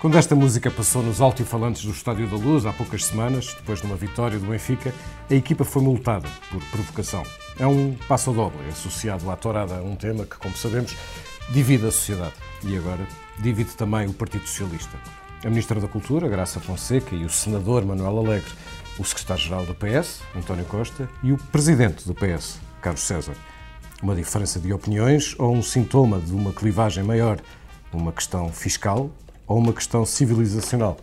Quando esta música passou nos altifalantes do Estádio da Luz há poucas semanas, depois de uma vitória do Benfica, a equipa foi multada por provocação. É um passo doble associado à tourada, um tema que, como sabemos, divide a sociedade e agora divide também o Partido Socialista. A Ministra da Cultura, Graça Fonseca, e o Senador Manuel Alegre, o Secretário-Geral do PS, António Costa, e o Presidente do PS, Carlos César. Uma diferença de opiniões ou um sintoma de uma clivagem maior? Uma questão fiscal ou uma questão civilizacional?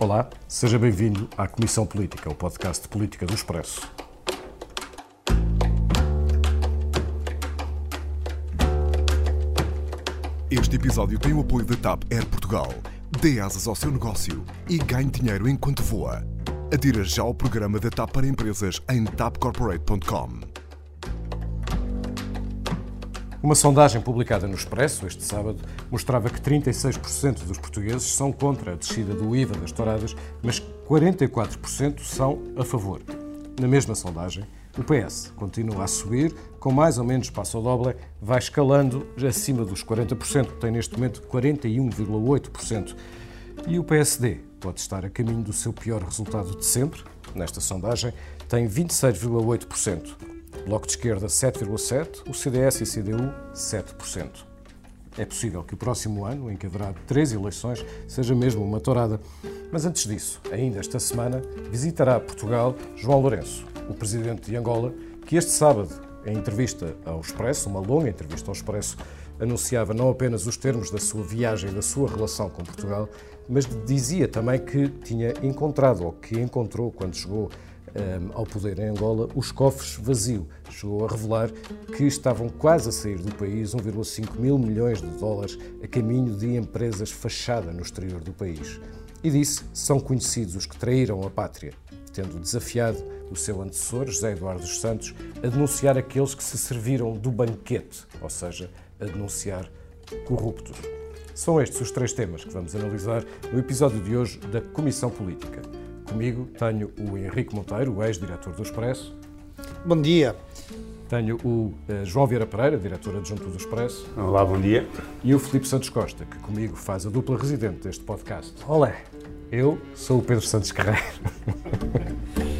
Olá, seja bem-vindo à Comissão Política, o podcast de política do Expresso. Este episódio tem o apoio da TAP Air Portugal. Dê asas ao seu negócio e ganhe dinheiro enquanto voa. Adira já ao programa da TAP para empresas em tapcorporate.com. Uma sondagem publicada no Expresso este sábado mostrava que 36% dos portugueses são contra a descida do IVA das touradas, mas 44% são a favor. Na mesma sondagem, o PS continua a subir, com mais ou menos passo ao doble, vai escalando acima dos 40%, tem neste momento 41,8%. E o PSD pode estar a caminho do seu pior resultado de sempre, nesta sondagem, tem 26,8%. Bloco de Esquerda 7,7%, o CDS e CDU 7%. É possível que o próximo ano, em que haverá três eleições, seja mesmo uma tourada. Mas antes disso, ainda esta semana, visitará Portugal João Lourenço, o presidente de Angola, que este sábado, em entrevista ao Expresso, uma longa entrevista ao Expresso, anunciava não apenas os termos da sua viagem e da sua relação com Portugal, mas dizia também que tinha encontrado, ou que encontrou quando chegou ao poder em Angola, os cofres vazios. Chegou a revelar que estavam quase a sair do país 1,5 mil milhões de dólares a caminho de empresas fachada no exterior do país. E disse: são conhecidos os que traíram a pátria, tendo desafiado o seu antecessor, José Eduardo dos Santos, a denunciar aqueles que se serviram do banquete, ou seja, a denunciar corruptos. São estes os três temas que vamos analisar no episódio de hoje da Comissão Política. Comigo tenho o Henrique Monteiro, o ex-diretor do Expresso. Bom dia. Tenho o uh, João Vieira Pereira, diretor adjunto do Expresso. Olá, bom dia. E o Filipe Santos Costa, que comigo faz a dupla residente deste podcast. Olá. Eu sou o Pedro Santos Carreiro.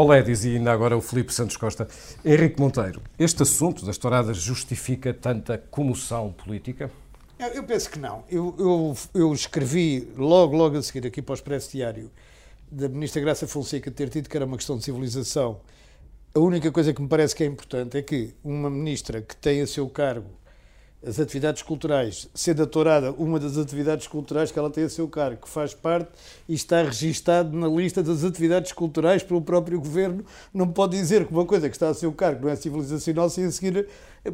Olé, dizia ainda agora o Filipe Santos Costa. Henrique Monteiro, este assunto das touradas justifica tanta comoção política? Eu penso que não. Eu, eu, eu, escrevi logo, logo a seguir aqui para o Expresso Diário da Ministra Graça Fonseca ter tido que era uma questão de civilização. A única coisa que me parece que é importante é que uma ministra que tem a seu cargo as atividades culturais, sendo a tourada uma das atividades culturais que ela tem a seu cargo, que faz parte e está registado na lista das atividades culturais pelo próprio governo, não pode dizer que uma coisa que está a seu cargo não é civilizacional sem a seguir eh,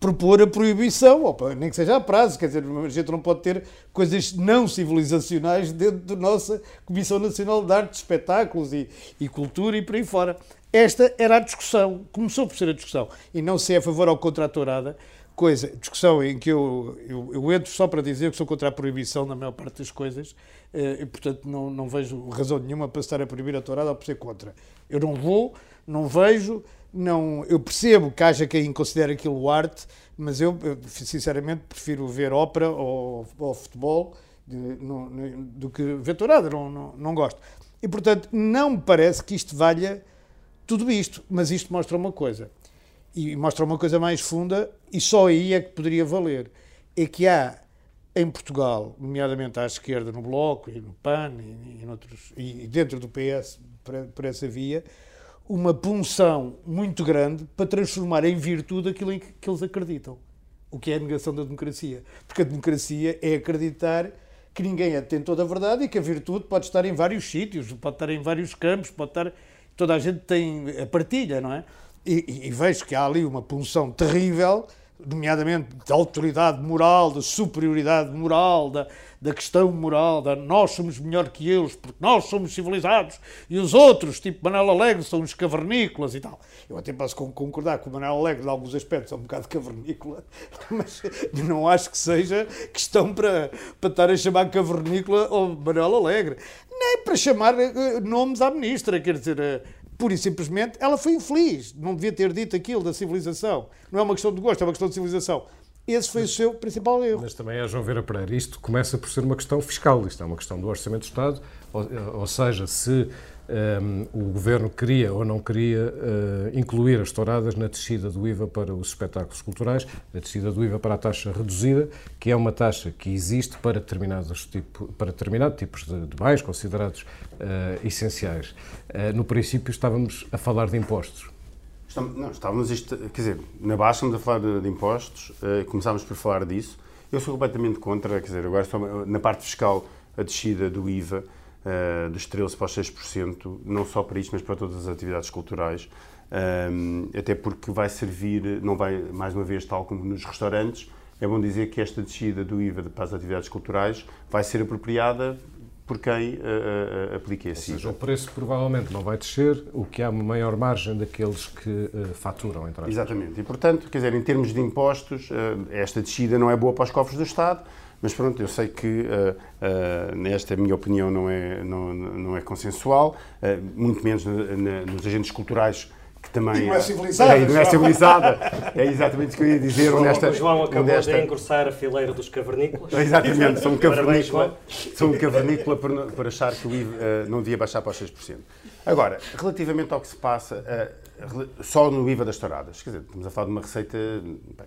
propor a proibição, nem que seja a prazo, quer dizer, a gente não pode ter coisas não civilizacionais dentro da nossa Comissão Nacional de Arte, Espetáculos e, e Cultura e por aí fora. Esta era a discussão, começou por ser a discussão, e não se é a favor ou contra a tourada, coisa, discussão em que eu, eu, eu, entro só para dizer que sou contra a proibição na maior parte das coisas eh, e, portanto, não, não vejo razão nenhuma para estar a proibir a tourada ou por ser contra. Eu não vou, não vejo, não, eu percebo que haja quem considere aquilo arte, mas eu, eu sinceramente, prefiro ver ópera ou, ou futebol de, no, no, do que ver tourada, não, não, não gosto. E, portanto, não me parece que isto valha tudo isto, mas isto mostra uma coisa e mostra uma coisa mais funda, e só aí é que poderia valer. É que há em Portugal, nomeadamente à esquerda, no Bloco e no PAN e, e, noutros, e dentro do PS, por, essa via, uma punção muito grande para transformar em virtude aquilo em que, que eles acreditam. O que é a negação da democracia. Porque a democracia é acreditar que ninguém é detentor da verdade e que a virtude pode estar em vários sítios, pode estar em vários campos, pode estar. Toda a gente tem a partilha, não é? E, e, vejo que há ali uma punção terrível, nomeadamente da autoridade moral, da superioridade moral, da, da questão moral, da nós somos melhor que eles, porque nós somos civilizados, e os outros, tipo Manuel Alegre, são uns cavernícolas e tal. Eu até posso concordar com o Manuel Alegre, em alguns aspectos, é um bocado cavernícola, mas não acho que seja questão para, para estar a chamar cavernícola ou Manuel Alegre. Nem para chamar eh, nomes à ministra, quer dizer eh, pura e simplesmente, ela foi infeliz. Não devia ter dito aquilo da civilização. Não é uma questão de gosto, é uma questão de civilização. Esse foi mas, o seu principal erro. Mas também é João Vera Pereira. Isto começa por ser uma questão fiscal. Isto é uma questão do Orçamento do Estado. Ou, ou seja, se um, o Governo queria ou não queria uh, incluir as touradas na descida do IVA para os espetáculos culturais, na descida do IVA para a taxa reduzida, que é uma taxa que existe para determinados, tipo, para determinados tipos de, de bens considerados uh, essenciais. Uh, no princípio estávamos a falar de impostos. Estamos, não, estávamos, isto, quer dizer, na baixa estamos a falar de, de impostos, começámos por falar disso. Eu sou completamente contra, quer dizer, agora na parte fiscal, a descida do IVA, uh, dos 13% para os 6%, não só para isto, mas para todas as atividades culturais. Um, eh, até porque vai servir, não vai, mais uma vez, tal como nos restaurantes, é bom dizer que esta descida do IVA para as atividades culturais vai ser apropriada por quem uh, uh, aplique esse Ou seja, o preço provavelmente não vai descer, o que há uma maior margem daqueles que uh, faturam. Entre Exatamente. E, portanto, quer dizer, em termos de impostos, esta descida não é boa para os cofres do Estado, mas pronto, eu sei que uh, uh, nesta minha opinião não é, não, não é consensual, uh, muito menos na, na, nos agentes culturais que também e não é civilizada. É, não é civilizada. É exatamente o que eu ia dizer. João, nesta, João acabou nesta... de engrossar a fileira dos cavernícolas. Exatamente, sou um cavernícola, sou um cavernícola por, por achar que o IVA uh, não devia baixar para os 6%. Agora, relativamente ao que se passa, uh, só no IVA das touradas, quer dizer, estamos a falar de uma receita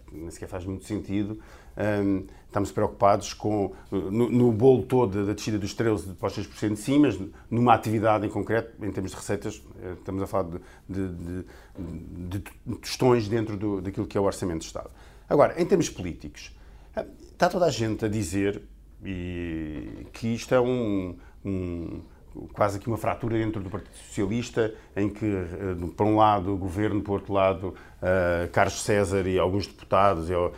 que nem sequer faz muito sentido. Um, estamos preocupados com, no, no bolo todo da descida dos 13% para os 6% sim, mas numa atividade em concreto, em termos de receitas, eh, estamos a falar de, de, de, de tostões dentro do, daquilo que é o Orçamento de Estado. Agora, em termos políticos, eh, está toda a gente a dizer e, que isto é um, um quase que uma fratura dentro do Partido Socialista, em que, eh, por um lado, o governo, por outro lado, uh, Carlos César e alguns deputados e, uh,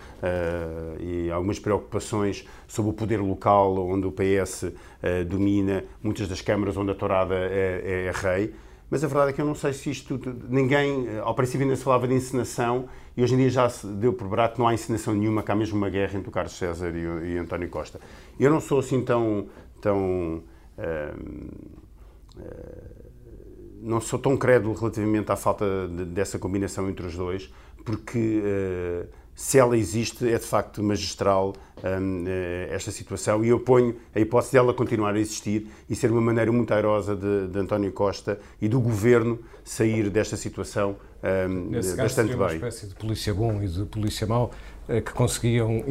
e, algumas preocupações sobre o poder local, onde o PS uh, domina, muitas das câmaras onde a tourada é, é, é, rei. Mas a verdade é que eu não sei se isto. Ninguém. Ao princípio ainda se falava de encenação e hoje em dia já se deu por barato que não há encenação nenhuma, que há mesmo uma guerra entre o Carlos César e, e António Costa. Eu não sou assim tão. tão não sou tão crédulo relativamente à falta de, dessa combinação entre os dois, porque uh, se ela existe, é de facto magistral uh, esta situação e eu ponho a hipótese dela continuar a existir e ser uma maneira muito airosa de, de António Costa e do governo sair desta situação Nesse bastante caso, bem. uma espécie de polícia bom e de polícia mau que conseguiam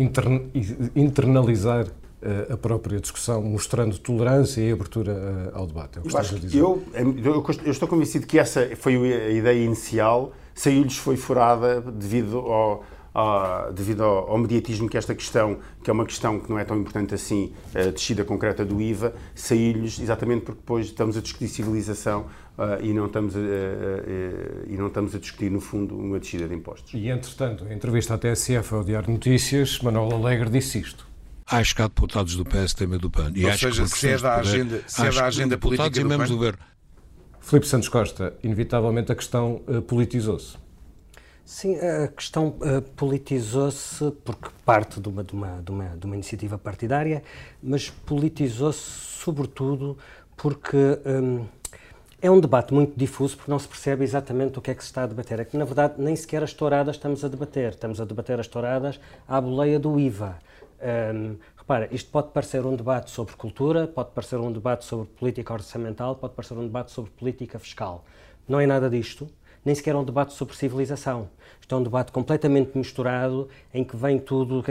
internalizar a própria discussão, mostrando tolerância e abertura ao debate. É eu, acho eu, eu, eu, estou convencido que essa foi a ideia inicial, saiu-lhes foi furada devido ao, ao, devido ao, ao, mediatismo que esta questão, que é uma questão que não é tão importante assim, a descida concreta do IVA, saiu-lhes exatamente porque depois estamos a discutir civilização Uh, e, não estamos a, e não estamos a discutir, no fundo, uma descida de impostos. E, entretanto, em entrevista à TSF ao Diário Notícias, Manuel Alegre disse isto. Acho que há deputados do PSTM e do PAN. E Ou acho seja, que se é da agenda, se é da agenda política do PAN... do governo. Filipe Santos Costa, inevitavelmente a questão uh, politizou-se. Sim, a questão uh, politizou-se porque parte de uma, de, uma, de, uma, de uma iniciativa partidária, mas politizou-se sobretudo porque um, é um debate muito difuso porque não se percebe exatamente o que é que se está a debater. É que, na verdade, nem sequer as touradas estamos a debater. Estamos a debater as touradas à boleia do IVA. Um, repara, isto pode parecer um debate sobre cultura, pode parecer um debate sobre política orçamental, pode parecer um debate sobre política fiscal. Não é nada disto, nem sequer um debate sobre civilização. Isto é um debate completamente misturado, em que vem tudo.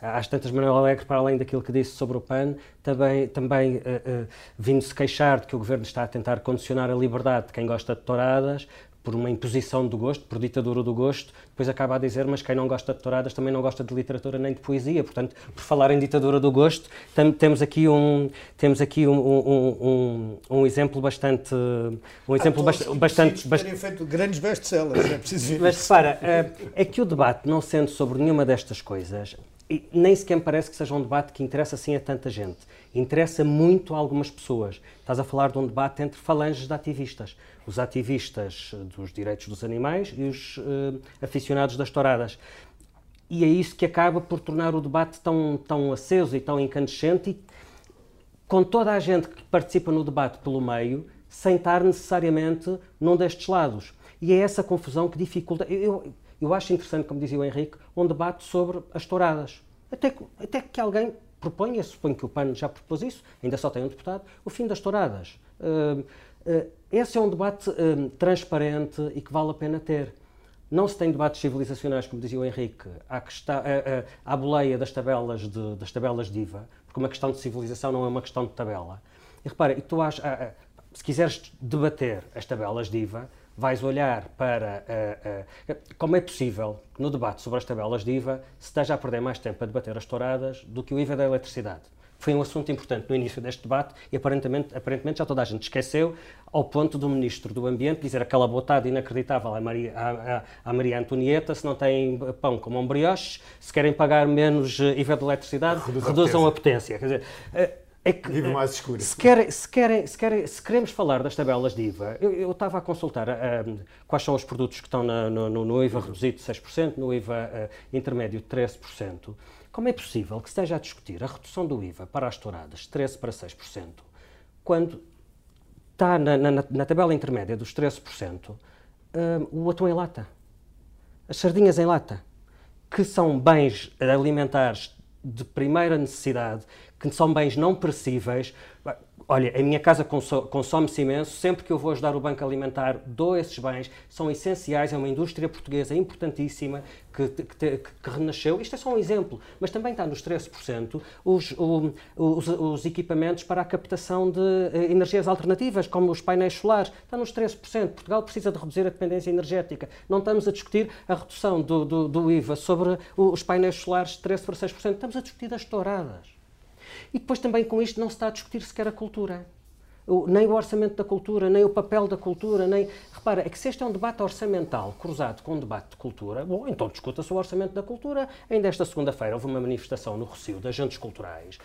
Às tantas, Manuel Alegre, para além daquilo que disse sobre o PAN, também, também uh, uh, vindo-se queixar de que o governo está a tentar condicionar a liberdade de quem gosta de touradas, por uma imposição do gosto, por ditadura do gosto, depois acaba a dizer, mas quem não gosta de touradas também não gosta de literatura nem de poesia. Portanto, por falar em ditadura do gosto, temos aqui um, temos aqui um, um, um, um exemplo bastante... Um exemplo ah, bastante... bastante, bastante feito grandes best-sellers, é preciso ver Mas repara, eh, é que o debate, não sendo sobre nenhuma destas coisas, nem sequer me parece que seja um debate que interessa assim a tanta gente. Interessa muito a algumas pessoas. Estás a falar de um debate entre falanges de ativistas os ativistas dos direitos dos animais e os uh, aficionados das touradas. E é isso que acaba por tornar o debate tão, tão aceso e tão incandescente, e com toda a gente que participa no debate pelo meio, sem estar necessariamente num destes lados. E é essa confusão que dificulta. Eu, eu acho interessante, como dizia o Henrique, um debate sobre as touradas. Até que, até que alguém proponha, suponho que o PAN já propôs isso, ainda só tem um deputado, o fim das touradas. Uh, uh, esse é um debate uh, transparente e que vale a pena ter. Não se tem debates civilizacionais, como dizia o Henrique, à, questão, à, à boleia das tabelas, de, das tabelas de IVA, porque uma questão de civilização não é uma questão de tabela. E repara, tu achas, se quiseres debater as tabelas de IVA, vais olhar para como é possível no debate sobre as tabelas de IVA se esteja a perder mais tempo a debater as touradas do que o IVA da eletricidade. Foi um assunto importante no início deste debate e aparentemente, aparentemente já toda a gente esqueceu, ao ponto do Ministro do Ambiente dizer aquela botada inacreditável à Maria, à, à Maria Antonieta, se não têm pão como um brioche, se querem pagar menos eh, IVA de eletricidade, Reduz reduzam a potência. A potência. Quer dizer, é que, Vive mais escuro. Se, querem, se, querem, se, querem, se queremos falar das tabelas de IVA, eu, eu estava a consultar quais são os produtos que estão na, no, no, IVA reduzido de 6%, no IVA uh, intermédio de 13%. Como é possível que esteja a discutir a redução do IVA para as touradas de 13% para 6%, quando está na, na, na tabela intermédia dos 13% uh, o atum em lata, as sardinhas em lata, que são bens alimentares de primeira necessidade, que são bens não perecíveis. Olha, a minha casa consome-se imenso, sempre que eu vou ajudar o Banco Alimentar, dou esses bens, são essenciais, é uma indústria portuguesa importantíssima que, que, que renasceu. Isto é só um exemplo, mas também está nos 13% os, os, os, equipamentos para a captação de eh, energias alternativas, como os painéis solares, está nos 13%. Portugal precisa de reduzir a dependência energética. Não estamos a discutir a redução do, do, do IVA sobre os painéis solares de 13% para 6%, estamos a discutir as touradas. E depois também com isto não se está a discutir sequer a cultura. nem o orçamento da cultura, nem o papel da cultura, nem. Repara, é que se este é um debate orçamental cruzado com um debate de cultura, bom, então discuta-se o orçamento da cultura. Ainda esta segunda-feira houve uma manifestação no Rocio de agentes culturais,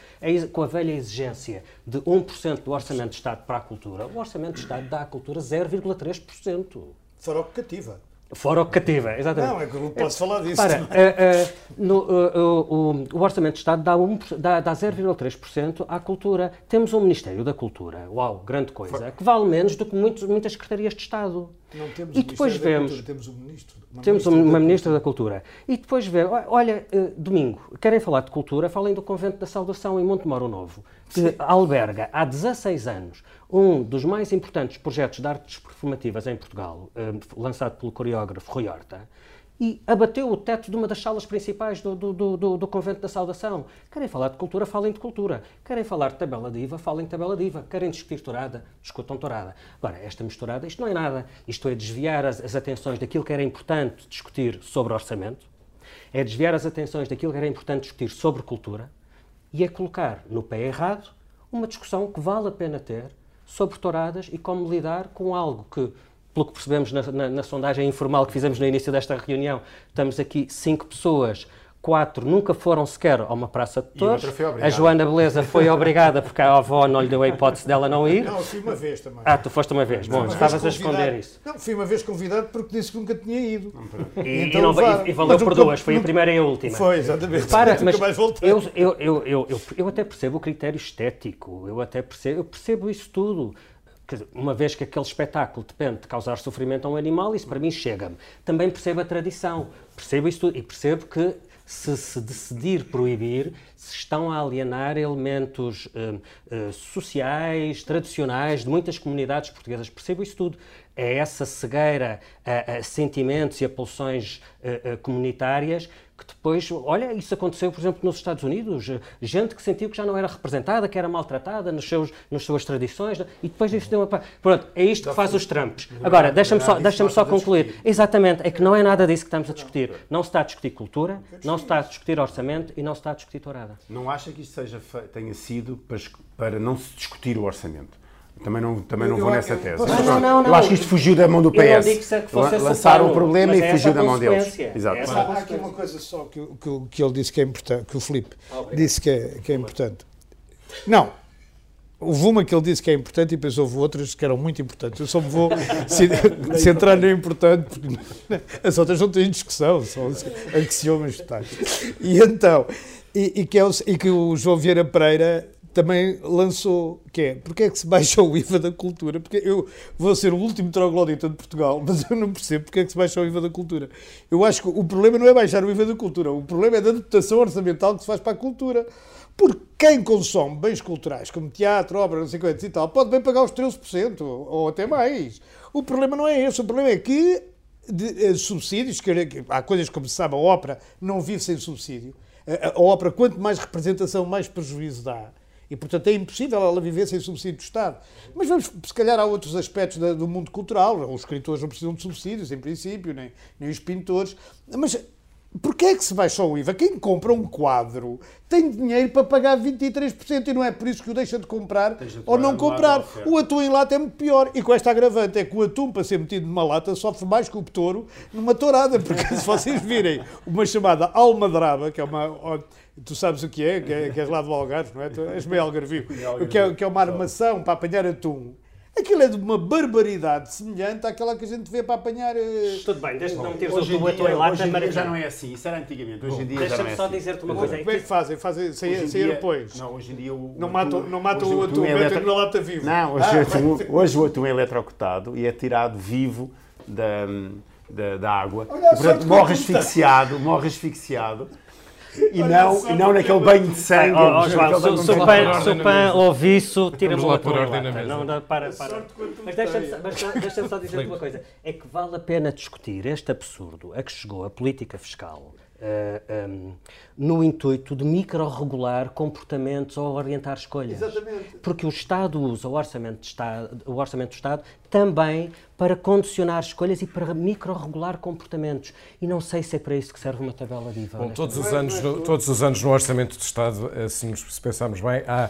com a velha exigência de 1% do orçamento de Estado para a cultura. O orçamento de Estado dá à cultura 0,3%. Fora o que cativa. Fora o que cativa, exatamente. Não, é que eu posso falar disso. Para, uh, uh, no, uh, o, o, Orçamento de Estado dá, um, dá, dá 0,3% à cultura. Temos um Ministério da Cultura, uau, grande coisa, que vale menos do que muitos, muitas secretarias de Estado. Não temos e depois vemos, Cultura, temos um ministro. Uma temos ministra uma ministra da Cultura. E depois vemos, olha, domingo, querem falar de cultura, falem do Convento da Saudação em Montemoro Novo, que Sim. alberga há 16 anos um dos mais importantes projetos de artes performativas em Portugal, eh, lançado pelo coreógrafo Rui Horta, e abateu o teto de uma das salas principais do, do, do, do, Convento da Saudação. Querem falar de cultura, falem de cultura. Querem falar de tabela diva, falem de tabela diva. Querem discutir tourada, discutam tourada. Agora, esta misturada, isto não é nada. Isto é desviar as, as atenções daquilo que era importante discutir sobre orçamento, é desviar as atenções daquilo que era importante discutir sobre cultura e é colocar no pé errado uma discussão que vale a pena ter sobre touradas e como lidar com algo que, pelo que percebemos na, na, na sondagem informal que fizemos no início desta reunião, estamos aqui cinco pessoas quatro nunca foram sequer a uma praça de touros. A Joana Beleza foi obrigada porque a avó não lhe deu a hipótese dela não ir. Não, fui uma vez também. Ah, tu foste uma vez. Bom, estavas a esconder isso. Não, fui uma vez convidado porque disse que nunca tinha ido. E, então, e, não, e, e valeu por duas, foi a primeira e a última. Foi, exatamente. Para, mas eu, eu, eu, eu, eu até percebo o critério estético, eu até percebo, eu percebo isso tudo uma vez que aquele espetáculo depende de causar sofrimento a um animal, isso para mim chega-me. Também percebo a tradição, percebo isso tudo e percebo que se se decidir proibir, se estão a alienar elementos uh, uh, sociais, tradicionais de muitas comunidades portuguesas. Percebo isso tudo. É essa cegueira a, a sentimentos e a pulsões uh, comunitárias depois, olha, isso aconteceu, por exemplo, nos Estados Unidos, gente que sentiu que já não era representada, que era maltratada nos seus, nas suas tradições, e depois isso deu uma... Pronto, é isto que faz os Trumps. Agora, deixa-me só, deixa só concluir. Exatamente, é que não é nada disso que estamos a discutir. Não se está a discutir cultura, não se está a discutir orçamento e não se está a discutir tourada. Não acha que isto seja, tenha sido para, para não se discutir o orçamento? Também não, também não eu, vou nessa tese. Não, não, não, eu acho que isto fugiu da mão do PS. Lançaram o problema e fugiu da mão deles. Exato. Há aqui uma coisa só que, que, que ele disse que é importante, que o Filipe disse que é, que é importante. Não, Houve uma que ele disse que é importante e depois houve outras que eram muito importantes. Eu só me vou centrar no importante, porque as outras não têm discussão, são axiomas totais. E então, e, e, que é o, e que o João Vieira Pereira também lançou, que é, porque é que se baixa o IVA da cultura? Porque eu vou ser o último troglodita de Portugal, mas eu não percebo porque é que se baixa o IVA da cultura. Eu acho que o problema não é baixar o IVA da cultura, o problema é da dotação orçamental que se faz para a cultura. Porque quem consome bens culturais, como teatro, obra, não sei quantos e tal, pode bem pagar os 13%, ou até mais. O problema não é esse, o problema é que de, uh, subsídios, que, que, há coisas como se sabe, a ópera não vive sem subsídio. A, a ópera, quanto mais representação, mais prejuízo dá. E, portanto, é impossível ela viver sem subsídio do Estado. Mas vamos, se calhar, há outros aspectos da, do mundo cultural. Os escritores não precisam de subsídios, em princípio, nem, nem os pintores. Mas Porquê é que se baixa o IVA? Quem compra um quadro tem dinheiro para pagar 23% e não é por isso que o deixa de comprar de ou não comprar. O atum em lata é muito pior. E com esta agravante é que o atum, para ser metido numa lata, sofre mais que o touro numa tourada. Porque se vocês virem uma chamada almadraba, que é uma... Tu sabes o que é, que é, que é lá do Algarve, não é? Tu és meio algarvio. Que é, que é uma armação para apanhar atum. Aquilo é de uma barbaridade semelhante àquela que a gente vê para apanhar. Uh... Tudo bem, desde que não meteres o tubo tua lata, Hoje em dia já não é assim, isso era antigamente. Hoje em dia já não é só assim. dizer-te uma coisa. Como é que fazem? Fazem sem, sem depois? Não, hoje em dia o. Não matam, não matam o atum, é metem na lata vivo. Não, hoje, ah, atum, hoje o atum é eletrocutado e é tirado vivo da, da, da água. Olha, e, portanto, morre asfixiado, morre asfixiado e não, e não naquele banho de sangue. Oh, oh, João, se o PAN ouve isso, tira-me lá por ordem na mesa. Não, não, para, para. Mas deixa-me deixa só dizer uma coisa. É que vale a pena discutir este absurdo a que chegou a política fiscal uh, eh, um, ehm, no intuito de micro-regular comportamentos ou orientar escolhas. Exatamente. Porque o Estado usa o orçamento, de Estado, o orçamento do Estado também para condicionar escolhas e para micro-regular comportamentos. E não sei se é para isso que serve uma tabela de IVA. Bom, todos, os anos, no, todos os anos no Orçamento do Estado, eh, se, se pensarmos bem, há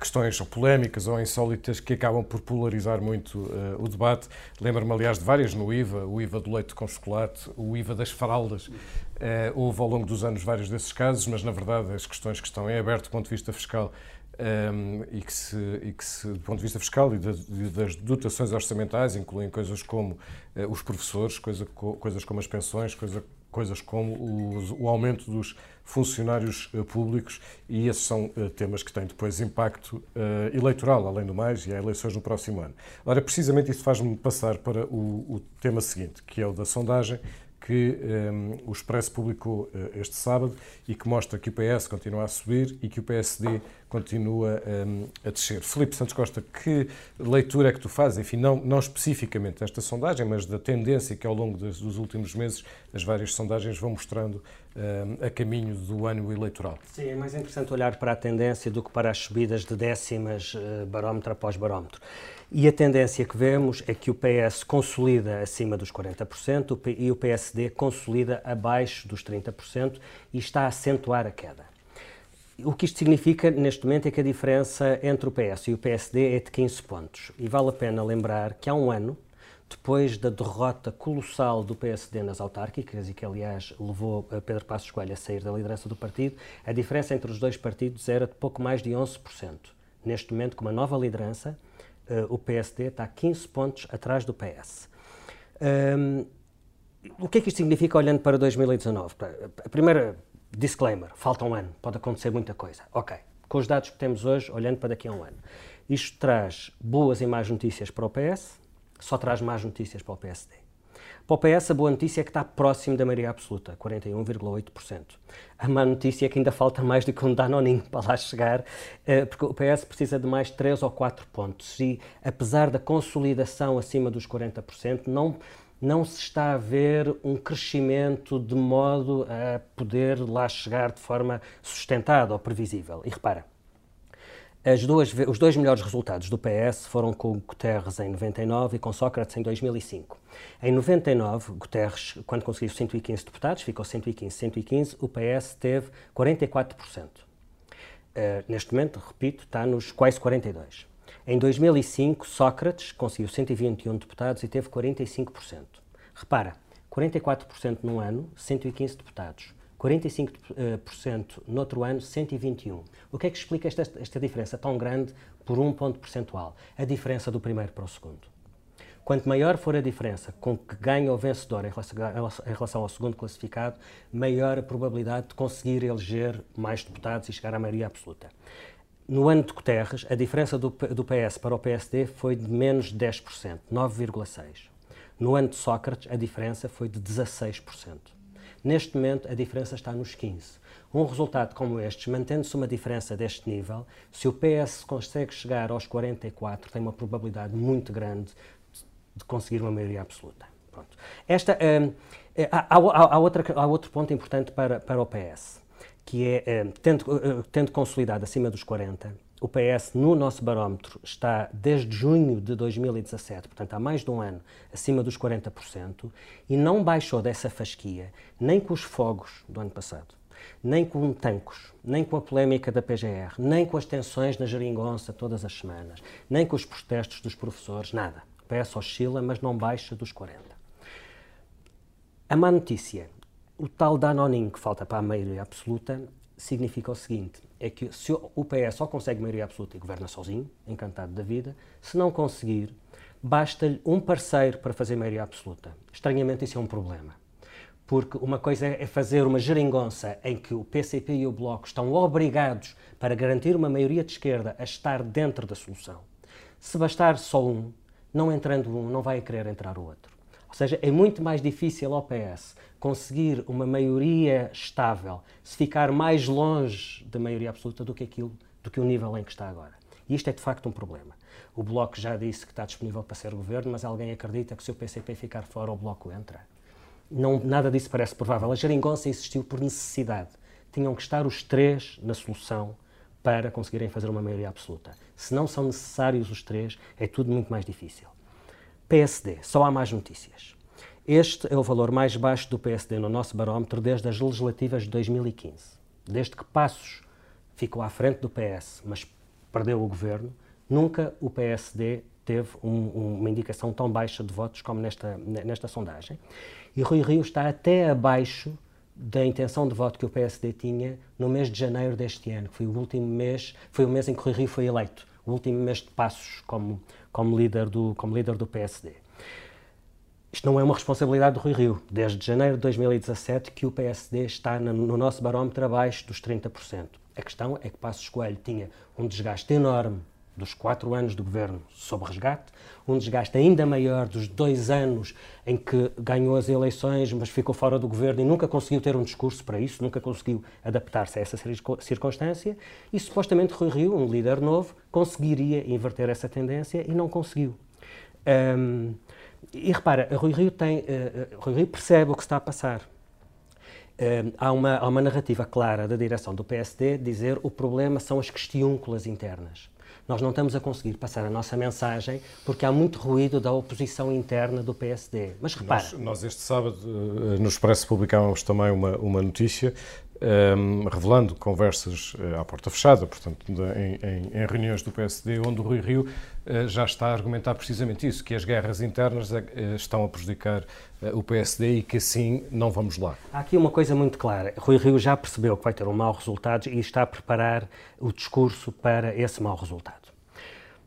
questões ou polémicas ou insólitas que acabam por polarizar muito uh, o debate. Lembro-me, aliás, de várias no IVA, o IVA do leite com chocolate, o IVA das fraldas. Uh, houve ao longo dos anos vários desses casos, mas na verdade as questões que estão em aberto do ponto de vista fiscal um, ehm, e, que se, e que se, do ponto de vista fiscal e das dotações orçamentais, incluem coisas como uh, os professores, coisa, co, coisas como as pensões, coisa, coisas como o, o aumento dos funcionários uh, públicos e esses são uh, temas que têm depois impacto eleitoral, além do mais, e há eleições no próximo ano. Ora, precisamente isso faz-me passar para o, o tema seguinte, que é o da sondagem, que um, o Expresso publicou uh, este sábado e que mostra que o PS continua a subir e que o PSD continua um, a descer. Filipe Santos Costa, que leitura é que tu fazes, enfim, não, não especificamente desta sondagem, mas da tendência que ao longo dos, dos últimos meses as várias sondagens vão mostrando um, a caminho do ano eleitoral? Sim, é mais interessante olhar para a tendência do que para as subidas de décimas uh, barómetro após barómetro. E a tendência que vemos é que o PS consolida acima dos 40% e o PSD consolida abaixo dos 30% e está a acentuar a queda. O que isto significa neste momento é que a diferença entre o PS e o PSD é de 15 pontos. E vale a pena lembrar que há um ano, depois da derrota colossal do PSD nas autárquicas e que, aliás, levou Pedro Passos Coelho a sair da liderança do partido, a diferença entre os dois partidos era de pouco mais de 11%. Neste momento, com uma nova liderança, o PSD está 15 pontos atrás do PS. Um, o que é que isto significa olhando para 2019? A primeira disclaimer, falta um ano, pode acontecer muita coisa. Ok, com os dados que temos hoje, olhando para daqui a um ano. Isto traz boas e más notícias para o PS, só traz más notícias para o PSD. Para o PS, a boa notícia é que está próximo da maioria absoluta, 41,8%. A má notícia é que ainda falta mais do que um danoninho para lá chegar, eh, porque o PS precisa de mais 3 ou 4 pontos. E, apesar da consolidação acima dos 40%, não, não se está a ver um crescimento de modo a poder lá chegar de forma sustentada ou previsível. E repara, Duas, os dois melhores resultados do PS foram com Guterres em 99 e com Sócrates em 2005. Em 99, Guterres, quando conseguiu 115 deputados, ficou 115, 115, o PS teve 44%. Uh, neste momento, repito, está nos quase 42%. Em 2005, Sócrates conseguiu 121 deputados e teve 45%. Repara, 44% num ano, 115 deputados. 45% eh, no outro ano, 121. O que é que explica esta, esta diferença tão grande por um ponto percentual? A diferença do primeiro para o segundo. Quanto maior for a diferença com que ganha o vencedor em relação, ao segundo classificado, maior a probabilidade de conseguir eleger mais deputados e chegar à maioria absoluta. no ano de Guterres, a diferença do, do PS para o PSD foi de menos 10%, 9,6%. No ano de Sócrates, a diferença foi de 16%. Neste momento, a diferença está nos 15%. Um resultado como este, mantendo-se uma diferença deste nível, se o PS consegue chegar aos 44, tem uma probabilidade muito grande de conseguir uma maioria absoluta. Pronto. Esta, é, há, há, há, outra, há outro ponto importante para, para o PS, que é, hum, tendo, hum, tendo consolidado acima dos 40, o PS, no nosso barómetro, está desde junho de 2017, portanto há mais de um ano, acima dos 40%, e não baixou dessa fasquia nem com os fogos do ano passado nem com tancos, nem com a polémica da PGR, nem com as tensões na geringonça todas as semanas, nem com os protestos dos professores, nada. O PS oscila, mas não baixa dos 40. A má notícia, o tal danoninho que falta para a maioria absoluta, significa o seguinte, é que se o PS só consegue maioria absoluta e governa sozinho, encantado da vida, se não conseguir, basta-lhe um parceiro para fazer maioria absoluta. Estranhamente isso é um problema porque uma coisa é fazer uma geringonça em que o PCP e o Bloco estão obrigados, para garantir uma maioria de esquerda, a estar dentro da solução. Se bastar só um, não entrando um, não vai querer entrar o outro. Ou seja, é muito mais difícil ao PS conseguir uma maioria estável se ficar mais longe da maioria absoluta do que aquilo, do que o nível em que está agora. E isto é de facto um problema. O Bloco já disse que está disponível para ser governo, mas alguém acredita que se o PCP ficar fora, o Bloco entra? não, nada disso parece provável. A geringonça existiu por necessidade. Tinham que estar os três na solução para conseguirem fazer uma maioria absoluta. Se não são necessários os três, é tudo muito mais difícil. PSD, só há mais notícias. Este é o valor mais baixo do PSD no nosso barómetro desde as legislativas de 2015. Desde que Passos ficou à frente do PS, mas perdeu o governo, nunca o PSD teve um, uma indicação tão baixa de votos como nesta, nesta sondagem. E Rui Rio está até abaixo da intenção de voto que o PSD tinha no mês de janeiro deste ano, que foi o último mês, foi o mês em que Rui Rio foi eleito, o último mês de passos como, como, líder, do, como líder do PSD. Isto não é uma responsabilidade do Rui Rio. Desde janeiro de 2017 que o PSD está no nosso barómetro abaixo dos 30%. A questão é que Passos Coelho tinha um desgaste enorme dos quatro anos do governo sob resgate, um desgaste ainda maior dos dois anos em que ganhou as eleições, mas ficou fora do governo e nunca conseguiu ter um discurso para isso, nunca conseguiu adaptar-se a essa circunstância, e supostamente Rui Rio, um líder novo, conseguiria inverter essa tendência e não conseguiu. Um, e repara, Rui Rio, tem, uh, Rui Rio percebe o que está a passar. Uh, há, uma, há uma narrativa clara da direção do PSD dizer o problema são as questiúnculas internas nós não estamos a conseguir passar a nossa mensagem porque há muito ruído da oposição interna do PSD. Mas repara. Nós, nós este sábado, eh, no Expresso, publicávamos também uma, uma notícia um, ehm, revelando conversas uh, à porta fechada, portanto, em, em, em, reuniões do PSD, onde o Rui Rio uh, já está a argumentar precisamente isso, que as guerras internas uh, estão a prejudicar o PSD e que assim não vamos lá. Há aqui uma coisa muito clara. Rui Rio já percebeu que vai ter um mau resultado e está a preparar o discurso para esse mau resultado.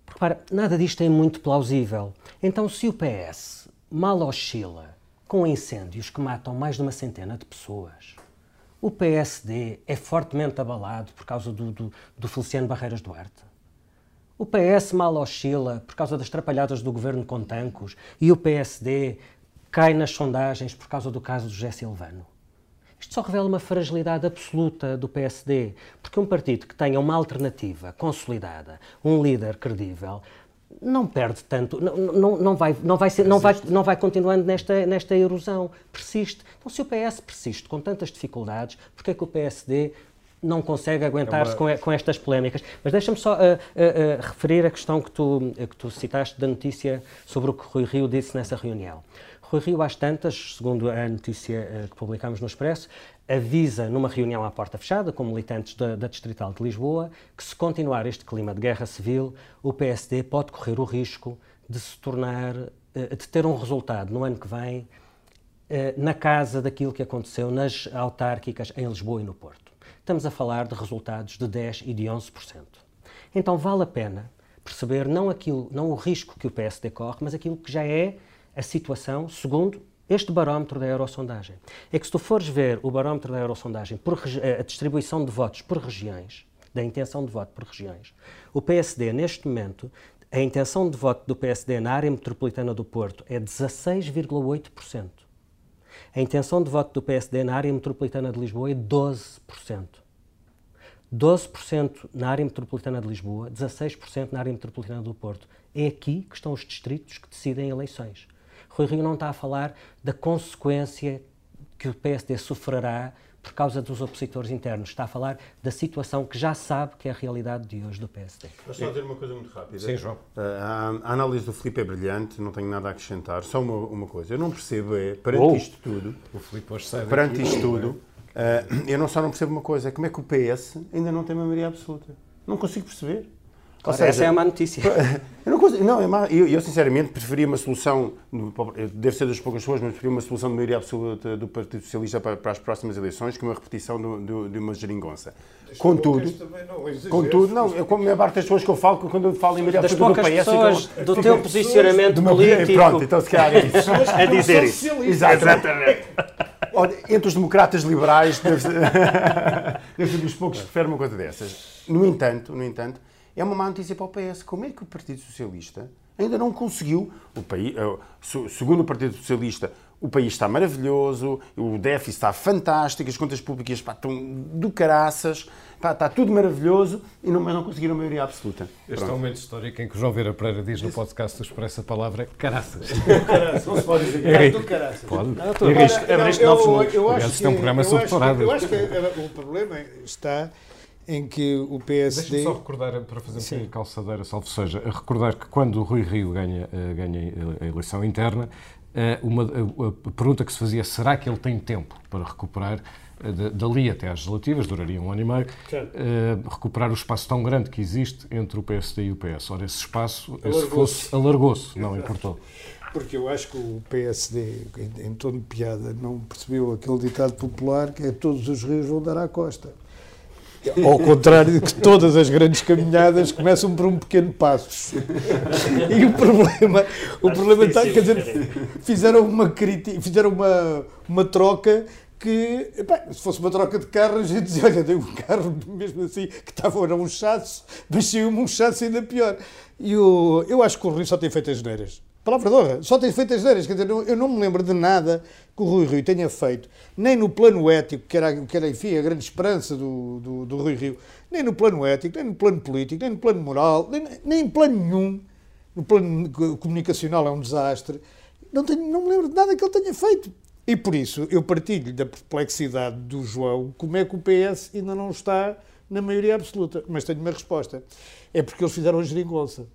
Repara, nada disto é muito plausível. Então, se o PS mal oscila com incêndios que matam mais de uma centena de pessoas, o PSD é fortemente abalado por causa do, do, do Feliciano Barreiras Duarte. O PS mal oscila por causa das trapalhadas do governo com tancos e o PSD cai nas sondagens por causa do caso do José Silvano. Isto só revela uma fragilidade absoluta do PSD, porque um partido que tenha uma alternativa consolidada, um líder credível, não perde tanto, não, não, não, vai, não, vai, ser, não, vai, não vai continuando nesta, nesta erosão, persiste. Então, se o PS persiste com tantas dificuldades, porquê é que o PSD não consegue aguentar-se é uma... com, estas polémicas. Mas deixa-me só uh, uh, uh, referir a questão que tu, que tu citaste da notícia sobre o que Rui Rio disse nessa reunião. Rui Rio, às tantas, segundo a notícia que publicámos no Expresso, avisa numa reunião à porta fechada com militantes da, da, Distrital de Lisboa que se continuar este clima de guerra civil, o PSD pode correr o risco de se tornar, eh, de ter um resultado no ano que vem eh, na casa daquilo que aconteceu nas autárquicas em Lisboa e no Porto. Estamos a falar de resultados de 10 e de 11%. Então vale a pena perceber não, aquilo, não o risco que o PSD corre, mas aquilo que já é a situação segundo este barómetro da Eurosondagem. É que se tu fores ver o barómetro da Eurosondagem, por, a distribuição de votos por regiões, da intenção de voto por regiões. O PSD, neste momento, a intenção de voto do PSD na área metropolitana do Porto é 16,8%. A intenção de voto do PSD na área metropolitana de Lisboa é 12%. 12% na área metropolitana de Lisboa, 16% na área metropolitana do Porto. É aqui que estão os distritos que decidem eleições. Rui Rio não está a falar da consequência que o PSD sofrerá por causa dos opositores internos. Está a falar da situação que já sabe que é a realidade de hoje do PSD. Mas só dizer uma coisa muito rápida. Sim, João. A, a análise do Filipe é brilhante, não tenho nada a acrescentar. Só uma, uma coisa. Eu não percebo, é, perante oh. isto tudo... O Filipe hoje sai Perante isto tudo, uh, eu não só não percebo uma coisa, é como é que o PS ainda não tem maioria absoluta. Não consigo perceber. Claro, seja, essa é a má notícia. Eu, não consigo, não, é má, eu, eu, sinceramente preferia uma solução, deve ser das poucas pessoas, mas preferia uma solução de maioria absoluta do Partido Socialista para, para as próximas eleições que uma repetição do, do, de uma geringonça. Contudo, não, contudo, não, eu, como a parte das pessoas que eu falo, quando eu falo em maioria absoluta do PS... Pessoas, do teu posicionamento do político... Pronto, então se calhar é isso. a dizer isso. Exatamente. Entre os democratas liberais, deve ser, deve ser dos poucos que preferem uma coisa dessas. No entanto, no entanto, é uma má notícia para o PS. Como é que o Partido Socialista ainda não conseguiu, o país, eh, segundo o Partido Socialista, o país está maravilhoso, o déficit está fantástico, as contas públicas pá, estão do caraças, pá, está tudo maravilhoso, e não, mas não conseguiram maioria absoluta. Este Pronto. é um momento histórico em que o João Vera Pereira diz no podcast do Expresso a palavra caraças. caraças. Não se pode dizer é do caraças. Pode. Abriste novos mundos. Aliás, isto é um programa sobre. Eu acho que o problema está em que o PSD. Deixa-me só recordar, para fazer um bocadinho de calçadeira, salvo seja, recordar que quando o Rui Rio ganha, eh, ganha a eleição interna, eh, uma, a, pergunta que se fazia será que ele tem tempo para recuperar, eh, dali até às legislativas, duraria um ano e meio, recuperar o espaço tão grande que existe entre o PSD e o PS. Ora, esse espaço, se fosse, alargou-se, não importou. Porque eu acho que o PSD, em, em tom de piada, não percebeu aquele ditado popular que é todos os rios vão dar à costa. Ao contrário de que todas as grandes caminhadas começam por um pequeno passo. E o problema, o problema está, quer dizer, fizeram uma crítica, fizeram uma, uma troca que, se fosse uma troca de carro, a gente dizia, olha, tem um carro mesmo assim, que estava a um chasso, mas saiu-me um chasso ainda pior. E o, eu acho que o Rui só tem feito as neiras. Palavra de honra, só tem feito as neiras. Quer dizer, eu não me lembro de nada que o Rui Rio tenha feito, nem no plano ético, que era, que era enfim, a grande esperança do, do, do Rui Rio, nem no plano ético, nem no plano político, nem no plano moral, nem, em plano nenhum. No plano comunicacional é um desastre. Não, tenho, não me lembro de nada que ele tenha feito. E por isso eu partilho da perplexidade do João como é que o PS ainda não está na maioria absoluta. Mas tenho uma resposta. É porque eles fizeram a geringonça.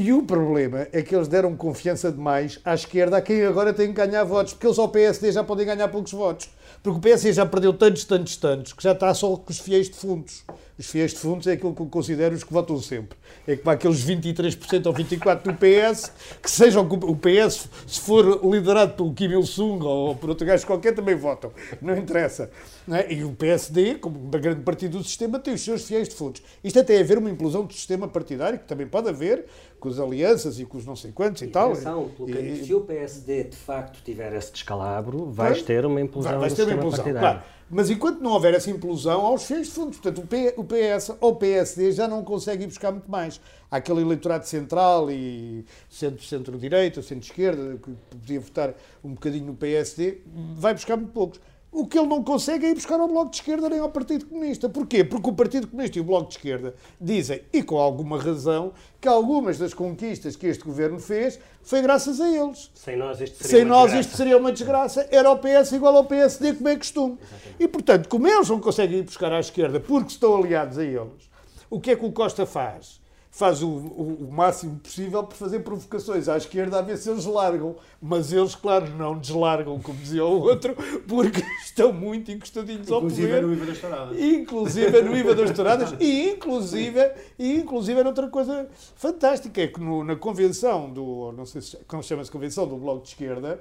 E o problema é que eles deram confiança demais à esquerda, a quem agora tem que ganhar votos, porque eles ao PSD já podem ganhar poucos votos. Porque o PSD já perdeu tantos, tantos, tantos, que já está só com os fiéis defuntos. Os fiéis defuntos é aquilo que eu considero os que votam sempre. É que para aqueles 23% ou 24% do PS, que sejam o PS, se for liderado pelo Kim Il-sung ou por outro gajo qualquer, também votam. Não interessa. Não é? E o PSD, como um grande partido do sistema, tem os seus fiéis defuntos. Isto até é haver uma implosão do sistema partidário, que também pode haver, com as alianças e com os não sei quantos e, e tal. Atenção, e, se o PSD de facto tiver esse descalabro, vais ter uma implosão vai, do sistema implosão, partidário. Claro. Mas enquanto não houver essa implosão, há os fiéis fundos. Portanto, o PS ou o PSD já não consegue ir buscar muito mais. Há aquele eleitorado central e centro-direita, centro-esquerda, que podia votar um bocadinho no PSD, vai buscar muito poucos. O que ele não consegue é ir buscar ao Bloco de Esquerda nem ao Partido Comunista. Porquê? Porque o Partido Comunista e o Bloco de Esquerda dizem, e com alguma razão, que algumas das conquistas que este governo fez foi graças a eles. Sem nós isto seria, Sem uma, nós, desgraça. Isto seria uma desgraça. Era o PS igual ao PSD, como é costume. Exatamente. E, portanto, como eles não conseguem ir buscar à esquerda porque estão aliados a eles, o que é que o Costa faz? Faz o, o, o, máximo possível por fazer provocações à esquerda a ver se eles largam. Mas eles, claro, não deslargam, como dizia o outro, porque estão muito encostadinhos ao poder. Inclusive no IVA das touradas. Inclusive no IVA das touradas. e inclusive, e inclusive era outra coisa fantástica, é que no, na convenção do, não sei se como chama-se convenção do Bloco de Esquerda,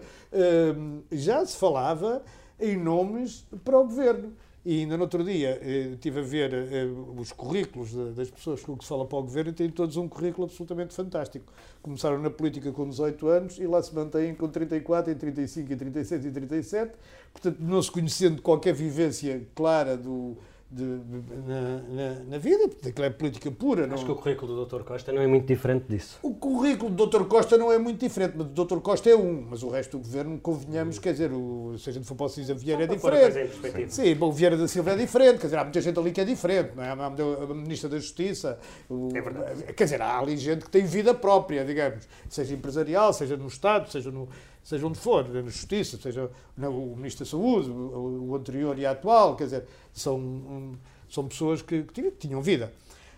hum, já se falava em nomes para o governo. E ainda no outro dia eh, estive a ver eh, os currículos das pessoas com que se fala para o governo e têm todos um currículo absolutamente fantástico. Começaram na política com 18 anos e lá se mantêm com 34, e 35, e 36 e 37. Portanto, não se conhecendo qualquer vivência clara do, de, na, na, na, vida, porque aquilo é política pura. Acho não... que o currículo do Dr. Costa não é muito diferente disso. O currículo do Dr. Costa não é muito diferente, mas o Dr. Costa é um, mas o resto do governo, convenhamos, quer dizer, o, se a gente for para o Cisa Vieira é diferente. Sim, bom, o Vieira da Silva é diferente, quer dizer, há muita gente ali que é diferente, não é? A Ministra da Justiça, o, é verdade. quer dizer, há ali gente que tem vida própria, digamos, seja empresarial, seja no Estado, seja no, seja onde for, na Justiça, seja o Ministro da Saúde, o, anterior e a atual, quer dizer, são, são pessoas que, que, tinham vida.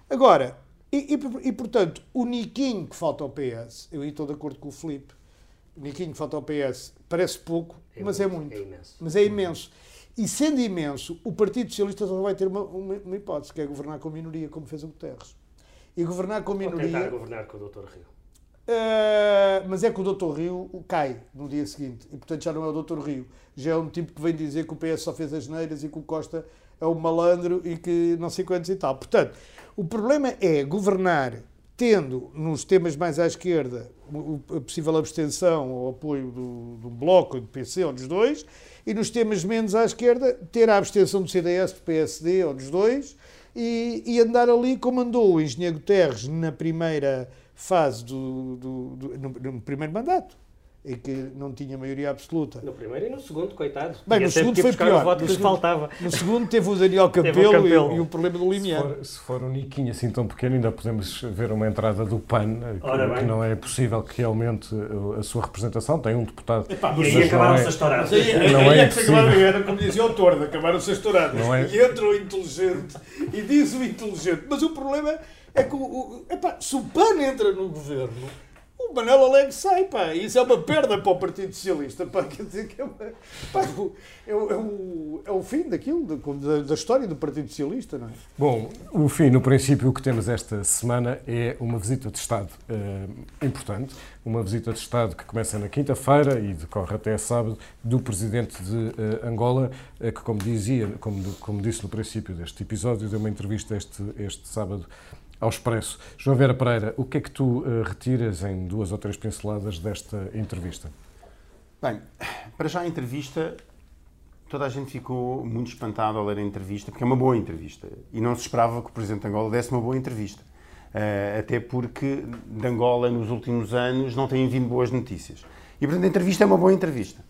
Agora, e, e, e, portanto, o Niquinho que falta ao PS, eu estou de acordo com o Filipe, o Niquinho que falta ao PS parece pouco, é mas muito, é muito. É imenso. Mas é imenso. E sendo imenso, o Partido Socialista só vai ter uma, uma, uma hipótese, que é governar com minoria, como fez o Guterres. E governar com minoria. Ou tentar governar com o Dr. Rio. Uh, mas é que o Dr. Rio cai no dia seguinte e, portanto, já não é o Dr. Rio. Já é um tipo que vem dizer que o PS só fez as neiras e que o Costa é um malandro e que não sei quantos e tal. Portanto, o problema é governar tendo nos temas mais à esquerda a possível abstenção ou apoio do, do Bloco, do PC ou dos dois, e nos temas menos à esquerda ter a abstenção do CDS, do PSD ou dos dois, e, e andar ali como andou o engenheiro Guterres na primeira fase do, do, do no, no, primeiro mandato, em que não tinha maioria absoluta. No primeiro e no segundo, coitado. Bem, no segundo foi pior. No, segundo, faltava. no segundo teve o Daniel Campelo, o E, e, o problema do Limiar. Se for, se for um Niquinho assim tão pequeno, ainda podemos ver uma entrada do PAN, que, que não é possível que aumente a sua representação. Tem um deputado. Epá, e aí acabaram-se é, as touradas. Aí, não aí é, é que era como dizia o Tordo, acabaram-se as touradas. É... E entra o inteligente e diz o inteligente. Mas o problema é que o, o, epá, se o PAN entra no governo, o Manuel Alegre sai, pá. Isso é uma perda para o Partido Socialista, pá. Quer dizer que é, uma, pá, é, o, é, o, é o fim daquilo, da, da, história do Partido Socialista, não é? Bom, o fim, no princípio, que temos esta semana é uma visita de Estado uh, importante. Uma visita de Estado que começa na quinta-feira e decorre até sábado, do Presidente de uh, Angola, uh, que, como dizia, como, como disse no princípio deste episódio, deu uma entrevista este, este sábado ao Expresso. João Vera Pereira, o que é que tu uh, retiras em duas ou três pinceladas desta entrevista? Bem, para já a entrevista, toda a gente ficou muito espantada ao ler a entrevista, porque é uma boa entrevista. E não se esperava que o Presidente de Angola desse uma boa entrevista. Uh, até porque de Angola, nos últimos anos, não têm vindo boas notícias. E, portanto, a entrevista é uma boa entrevista.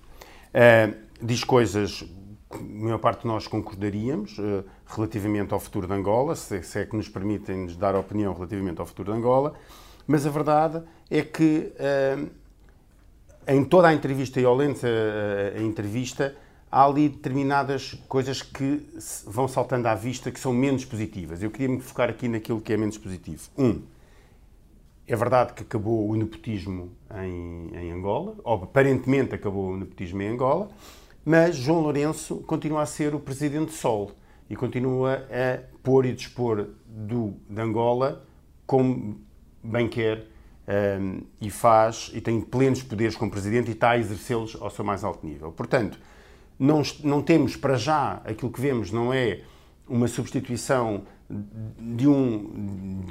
Uh, diz coisas a maior parte de nós concordaríamos uh, relativamente ao futuro de Angola, se, é que nos permitem nos dar opinião relativamente ao futuro de Angola, mas a verdade é que uh, em toda a entrevista e ao lente a, a, entrevista há ali determinadas coisas que vão saltando à vista que são menos positivas. Eu queria me focar aqui naquilo que é menos positivo. Um, é verdade que acabou o nepotismo em, em Angola, ou aparentemente acabou o nepotismo em Angola, mas João Lourenço continua a ser o presidente Sol e continua a pôr e dispor do, de Angola como bem quer um, e faz e tem plenos poderes como presidente e está a exercê-los ao seu mais alto nível. Portanto, não, não temos para já aquilo que vemos não é uma substituição de um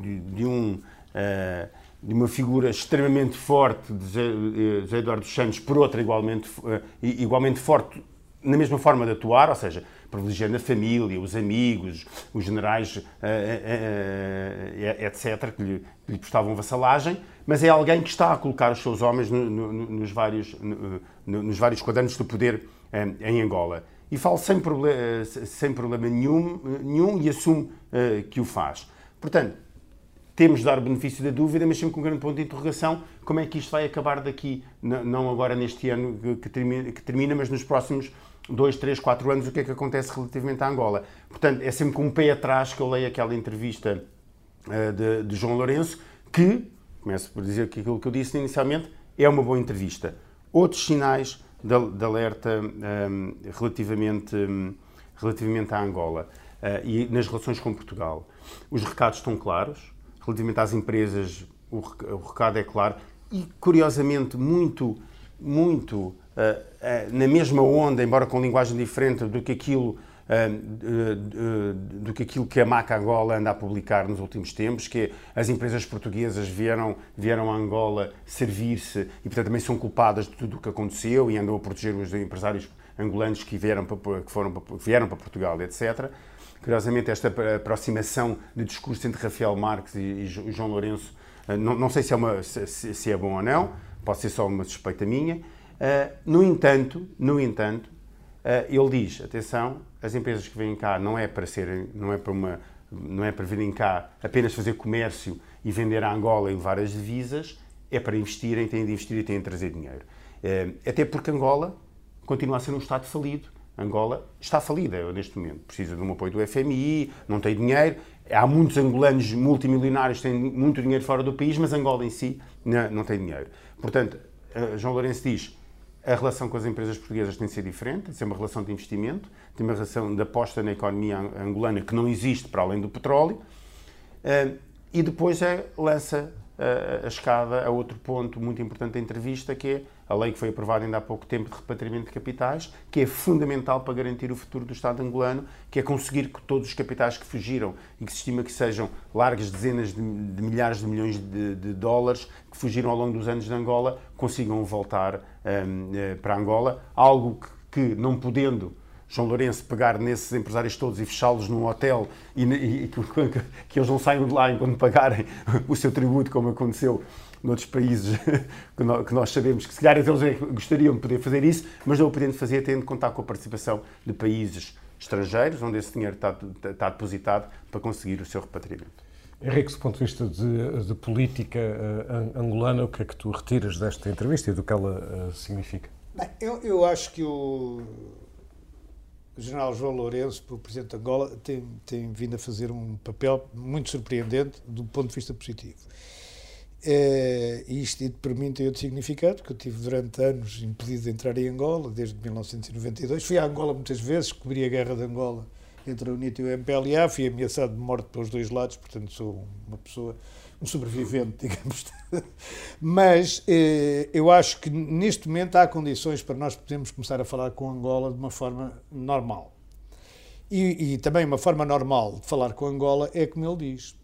de, de um uh, de uma figura extremamente forte de José, eh, Eduardo Santos por outra igualmente, eh, igualmente forte na mesma forma de atuar, ou seja, privilegiando a família, os amigos, os generais, eh, etc., que lhe, que lhe prestavam vassalagem, mas é alguém que está a colocar os seus homens no, no, nos, vários, no, nos vários quadrantes do poder em Angola. E falo sem, problema, sem problema nenhum, nenhum e assumo que o faz. Portanto, temos de dar o benefício da dúvida, mas sempre com um grande ponto de interrogação, como é que isto vai acabar daqui, não agora neste ano que termina, mas nos próximos dois, três, quatro anos, o que é que acontece relativamente à Angola. Portanto, é sempre com um pé atrás que eu leio aquela entrevista uh, de, de, João Lourenço, que, começo por dizer que aquilo que eu disse inicialmente, é uma boa entrevista. Outros sinais de, de alerta um, ehm, relativamente, um, relativamente à Angola uh, e nas relações com Portugal. Os recados estão claros, relativamente às empresas, o, recado é claro. E, curiosamente, muito, muito uh, uh, na mesma onda, embora com linguagem diferente do que aquilo uh, do que aquilo que a Maca Angola anda a publicar nos últimos tempos, que as empresas portuguesas vieram, vieram a Angola servir-se e, portanto, também são culpadas de tudo o que aconteceu e andam a proteger os empresários angolanos que vieram para, que foram para, vieram para Portugal, etc. Curiosamente, esta aproximação de discurso entre Rafael Marques e, e João Lourenço, uh, não, não, sei se é, uma, se, se, é bom ou não, pode ser só uma suspeita minha. Uh, no entanto, no entanto, ele diz, atenção, as empresas que vêm cá não é para serem, não é para uma não é para virem cá apenas fazer comércio e vender a Angola em várias divisas, é para investirem, têm de investir e têm de trazer dinheiro. Eh, até porque Angola continua a ser um Estado falido. Angola está falida neste momento. Precisa de um apoio do FMI, não tem dinheiro. Há muitos angolanos multimilionários que têm muito dinheiro fora do país, mas Angola em si não, tem dinheiro. Portanto, eh, João Lourenço diz a relação com as empresas portuguesas tem de ser diferente, tem de ser uma relação de investimento, tem uma relação de aposta na economia angolana que não existe para além do petróleo. Eh, e depois é, lança a, a escada a outro ponto muito importante da entrevista, que é a lei que foi aprovada ainda há pouco tempo de repatriamento de capitais, que é fundamental para garantir o futuro do Estado angolano, que é conseguir que todos os capitais que fugiram e que se estima que sejam largas dezenas de, de milhares de milhões de, de, dólares que fugiram ao longo dos anos de Angola, consigam voltar um, eh, para Angola, algo que, que não podendo João Lourenço pegar nesses empresários todos e fechá-los num hotel e, e, e que, que, eles não saiam de lá enquanto pagarem o seu tributo, como aconteceu noutros países que nós, que nós sabemos que se calhar eles gostariam de poder fazer isso, mas não o podendo fazer tendo de contar com a participação de países estrangeiros, onde esse dinheiro está, está depositado para conseguir o seu repatriamento. Henrique, do ponto de vista de, de política uh, angolana, o que é que tu retiras desta entrevista e do que ela uh, significa? Bem, eu, eu acho que o o general João Lourenço, o presidente de Angola, tem, tem vindo a fazer um papel muito surpreendente do ponto de vista positivo. É, isto para mim tem outro significado, porque eu tive durante anos impedido de entrar em Angola, desde 1992. Fui a Angola muitas vezes, cobri a guerra de Angola entre a UNITA e o MPLA, fui ameaçado de morte pelos dois lados, portanto sou uma pessoa um sobrevivente, digamos. Mas eh, eu acho que neste momento há condições para nós podermos começar a falar com Angola de uma forma normal. E, e também uma forma normal de falar com Angola é como ele diz.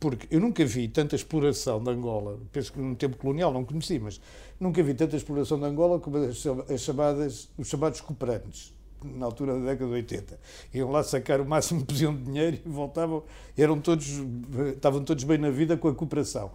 Porque eu nunca vi tanta exploração de Angola, penso que no tempo colonial não conheci, mas nunca vi tanta exploração de Angola como as, as chamadas, os chamados cooperantes na altura da década de 80. Iam lá sacar o máximo podiam de dinheiro e voltavam, eram todos, estavam todos bem na vida com a cooperação.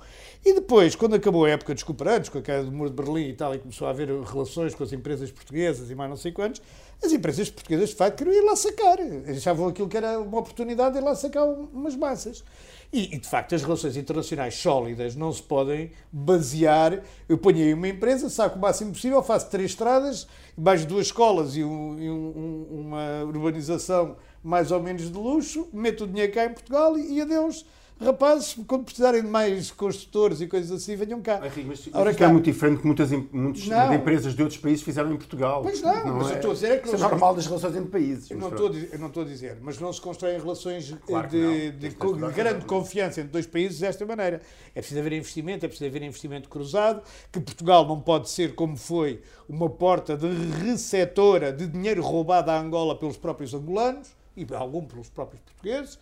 E depois, quando acabou a época dos cooperantes, com a queda do muro de Berlim e tal, e começou a haver relações com as empresas portuguesas e mais não sei quantos, as empresas portuguesas de facto queriam ir lá sacar. Achavam aquilo que era uma oportunidade de ir lá sacar umas massas. E, e, de facto, as relações internacionais sólidas não se podem basear. Eu ponho aí uma empresa, saco o máximo possível, faço três estradas, mais duas escolas e, um, e um, uma urbanização mais ou menos de luxo, meto o dinheiro cá em Portugal e, e adeus rapazes, quando precisarem de mais construtores e coisas assim, venham cá. Mas Ora, cá. é muito diferente que muitas, muitas empresas de outros países fizeram em Portugal. Pois não, não mas é, eu estou a dizer é que... Isso é normal das relações entre países. Eu não, estou a dizer, eu não estou a dizer, mas não se constroem relações claro de, de, de, de grande confiança entre dois países desta maneira. É preciso haver investimento, é preciso haver investimento cruzado, que Portugal não pode ser como foi uma porta de receptora de dinheiro roubado à Angola pelos próprios angolanos e algum pelos próprios portugueses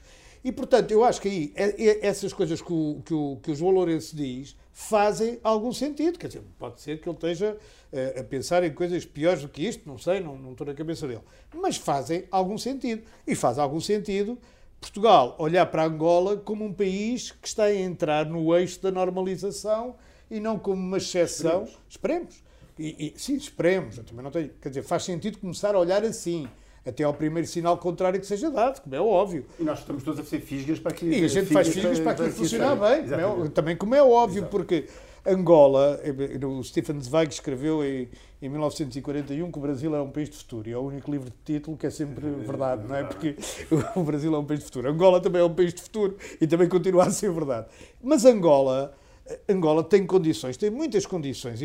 e, portanto, eu acho que aí é, é, essas coisas que o, que o, que o João Lourenço diz fazem algum sentido. Quer dizer, pode ser que ele esteja uh, a pensar em coisas piores do que isto, não sei, não, não estou na cabeça dele. Mas fazem algum sentido. E faz algum sentido Portugal olhar para Angola como um país que está a entrar no eixo da normalização e não como uma exceção. Esperemos. esperemos. E, e, sim, esperemos. Eu também não tenho, quer dizer, faz sentido começar a olhar assim até ao primeiro sinal contrário que seja dado, como é óbvio. E nós estamos todos a fazer fisgas para que... E a gente faz fisgas para, para, que funcionar bem, como é, também como é óbvio, Exato. porque Angola, eh, o Stephen Zweig escreveu em, em 1941 que o Brasil é um país de futuro, e é o único livro de título que é sempre verdade, não é? Porque o Brasil é um país de futuro. Angola também é um país de futuro e também continua a ser verdade. Mas Angola Angola tem condições, tem muitas condições,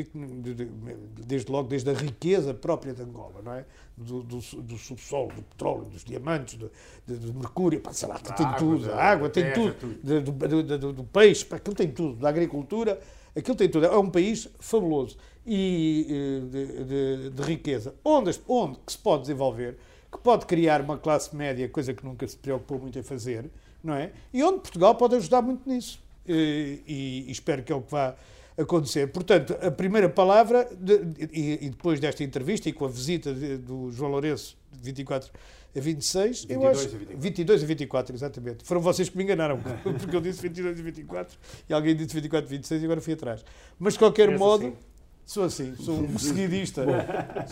desde logo desde a riqueza própria de Angola, não é? Do, do, do subsolo, do petróleo, dos diamantes, do, do mercúrio, pá, sei lá, tem água, tudo, a água tem terra, tudo, tudo. Do, do, do, peixe, pá, aquilo tem tudo, da agricultura, aquilo tem tudo. É um país fabuloso e eh, de, de, de riqueza, onde, onde que se pode desenvolver, que pode criar uma classe média, coisa que nunca se preocupou muito em fazer, não é? E onde Portugal pode ajudar muito nisso. Eh, e, e espero que é o que vá acontecer. Portanto, a primeira palavra, de, e, e, depois desta entrevista e com a visita de, do João Lourenço, de 24 a 26, 22 eu acho. A 24. 22 a 24, exatamente. Foram vocês que me enganaram, porque eu disse 22 a 24 e alguém disse 24 a 26 e agora fui atrás. Mas de qualquer modo. Assim? Sou assim, sou um seguidista.